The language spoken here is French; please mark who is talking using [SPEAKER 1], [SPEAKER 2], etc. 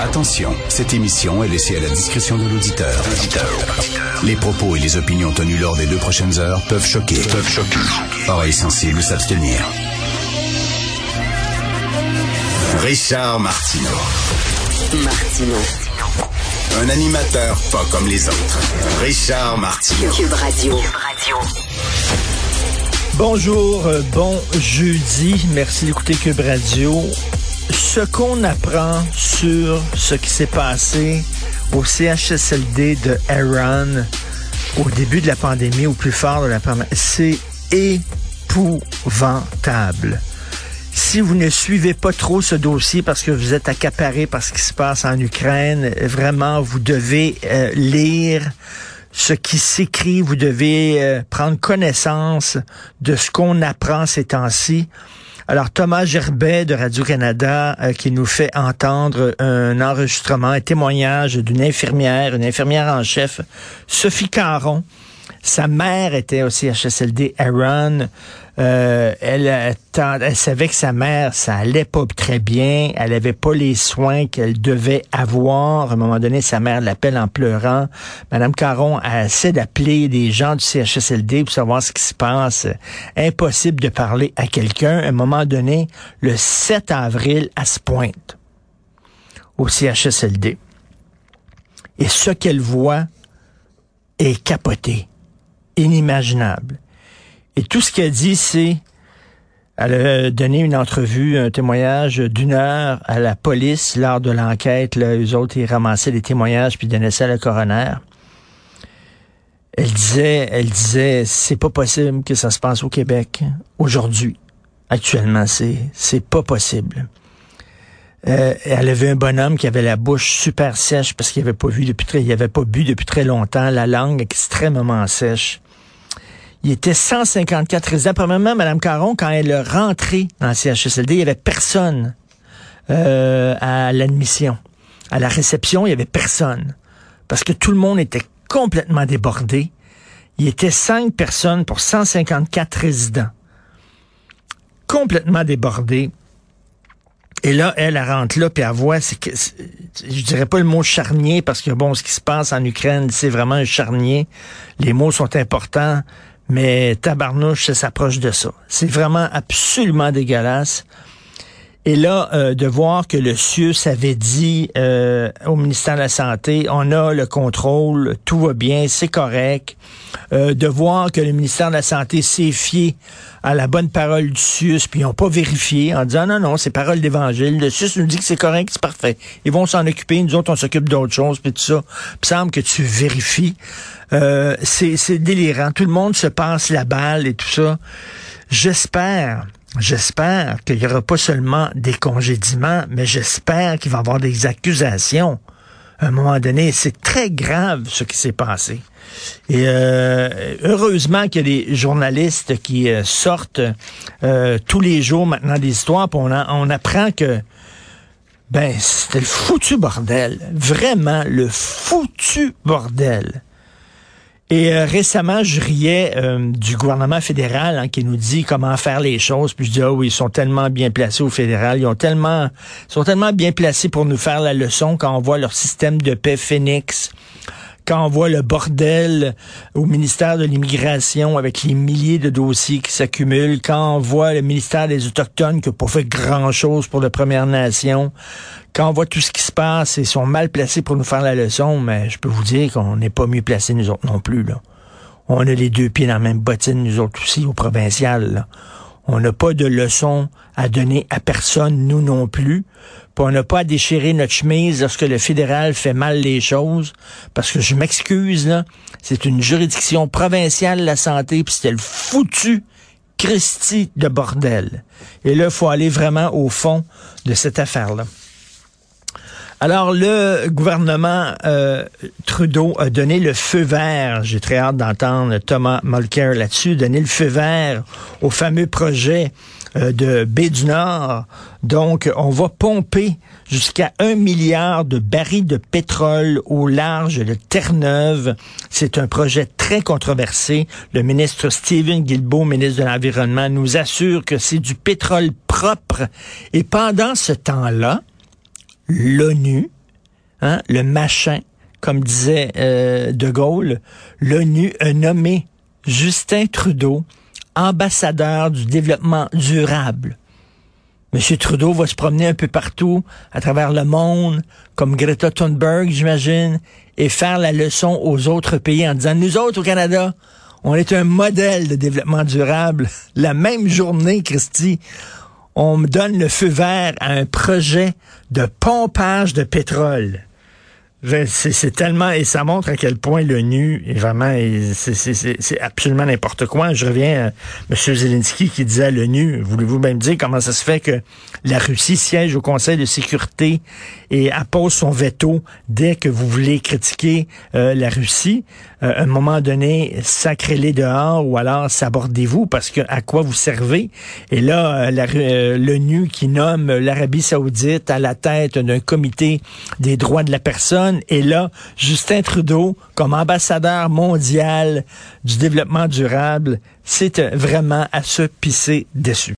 [SPEAKER 1] Attention, cette émission est laissée à la discrétion de l'auditeur. Les propos et les opinions tenues lors des deux prochaines heures peuvent choquer. Peuvent choquer. Oreilles sensibles s'abstenir. Richard Martineau.
[SPEAKER 2] Martino.
[SPEAKER 1] Un animateur pas comme les autres. Richard Martineau.
[SPEAKER 2] Cube Radio.
[SPEAKER 3] Bonjour, euh, bon jeudi. Merci d'écouter Cube Radio. Ce qu'on apprend sur ce qui s'est passé au CHSLD de Aaron au début de la pandémie, au plus fort de la pandémie, c'est épouvantable. Si vous ne suivez pas trop ce dossier parce que vous êtes accaparé par ce qui se passe en Ukraine, vraiment, vous devez euh, lire ce qui s'écrit, vous devez euh, prendre connaissance de ce qu'on apprend ces temps-ci. Alors Thomas Gerbet de Radio-Canada euh, qui nous fait entendre un enregistrement, un témoignage d'une infirmière, une infirmière en chef, Sophie Caron. Sa mère était au CHSLD Aaron. Euh, elle, elle, savait que sa mère, ça allait pas très bien. Elle avait pas les soins qu'elle devait avoir. À un moment donné, sa mère l'appelle en pleurant. Madame Caron essaie d'appeler des gens du CHSLD pour savoir ce qui se passe. Impossible de parler à quelqu'un. À un moment donné, le 7 avril, elle se pointe au CHSLD. Et ce qu'elle voit est capoté, inimaginable. Et tout ce qu'elle dit, c'est, elle a donné une entrevue, un témoignage d'une heure à la police lors de l'enquête. Là, eux autres, ils ramassaient des témoignages puis donnaient ça à la coroner. Elle disait, elle disait, c'est pas possible que ça se passe au Québec aujourd'hui. Actuellement, c'est, c'est pas possible. Euh, elle avait un bonhomme qui avait la bouche super sèche parce qu'il avait pas vu depuis très, il avait pas bu depuis très longtemps, la langue extrêmement sèche. Il était 154 résidents. Premièrement, Mme Caron, quand elle est rentrée dans le CHSLD, il y avait personne euh, à l'admission. À la réception, il y avait personne. Parce que tout le monde était complètement débordé. Il était cinq personnes pour 154 résidents. Complètement débordé. Et là, elle, elle rentre là, puis elle voit, que, je dirais pas le mot charnier, parce que bon, ce qui se passe en Ukraine, c'est vraiment un charnier. Les mots sont importants, mais tabarnouche, ça s'approche de ça. C'est vraiment absolument dégueulasse. Et là, euh, de voir que le CIUS avait dit euh, au ministère de la Santé, on a le contrôle, tout va bien, c'est correct. Euh, de voir que le ministère de la Santé s'est fié à la bonne parole du CIUS, puis ils n'ont pas vérifié en disant non, non, c'est parole d'évangile. Le CIUS nous dit que c'est correct, c'est parfait. Ils vont s'en occuper, nous autres, on s'occupe d'autres choses, puis tout ça. Puis semble que tu vérifies. c'est délirant. Tout le monde se passe la balle et tout ça. J'espère J'espère qu'il n'y aura pas seulement des congédiements, mais j'espère qu'il va y avoir des accusations. À un moment donné, c'est très grave ce qui s'est passé. Et euh, heureusement qu'il y a des journalistes qui euh, sortent euh, tous les jours maintenant des histoires, puis on, apprend que ben c'était le foutu bordel, vraiment le foutu bordel. Et euh, récemment, je riais euh, du gouvernement fédéral hein, qui nous dit comment faire les choses. Puis je dis ah oui, ils sont tellement bien placés au fédéral, ils ont tellement, sont tellement bien placés pour nous faire la leçon quand on voit leur système de paix Phoenix quand on voit le bordel au ministère de l'immigration avec les milliers de dossiers qui s'accumulent, quand on voit le ministère des Autochtones qui n'a pas fait grand-chose pour la Première Nation, quand on voit tout ce qui se passe, ils sont mal placés pour nous faire la leçon, mais je peux vous dire qu'on n'est pas mieux placés nous autres non plus. Là. On a les deux pieds dans la même bottine, nous autres aussi, au provincial. On n'a pas de leçon à donner à personne, nous non plus. Puis on n'a pas à déchirer notre chemise lorsque le fédéral fait mal les choses. Parce que je m'excuse, c'est une juridiction provinciale la santé, puis c'était le foutu Christie de bordel. Et là, faut aller vraiment au fond de cette affaire-là. Alors, le gouvernement euh, Trudeau a donné le feu vert, j'ai très hâte d'entendre Thomas Mulcair là-dessus, donné le feu vert au fameux projet euh, de Baie du Nord. Donc, on va pomper jusqu'à un milliard de barils de pétrole au large de Terre-Neuve. C'est un projet très controversé. Le ministre Stephen Guilbeault, ministre de l'Environnement, nous assure que c'est du pétrole propre. Et pendant ce temps-là, l'ONU, hein, le machin, comme disait euh, De Gaulle, l'ONU a nommé Justin Trudeau ambassadeur du développement durable. Monsieur Trudeau va se promener un peu partout à travers le monde, comme Greta Thunberg, j'imagine, et faire la leçon aux autres pays en disant, nous autres au Canada, on est un modèle de développement durable. La même journée, Christy, on me donne le feu vert à un projet de pompage de pétrole. C'est tellement et ça montre à quel point l'ONU est vraiment c'est absolument n'importe quoi. Je reviens à M. Zelensky qui disait à l'ONU, voulez-vous même dire comment ça se fait que la Russie siège au Conseil de sécurité et appose son veto dès que vous voulez critiquer euh, la Russie? Euh, à un moment donné, sacrez-les dehors ou alors sabordez-vous parce que à quoi vous servez? Et là, euh, l'ONU qui nomme l'Arabie saoudite à la tête d'un comité des droits de la personne et là, Justin Trudeau, comme ambassadeur mondial du développement durable, c'est vraiment à se pisser dessus.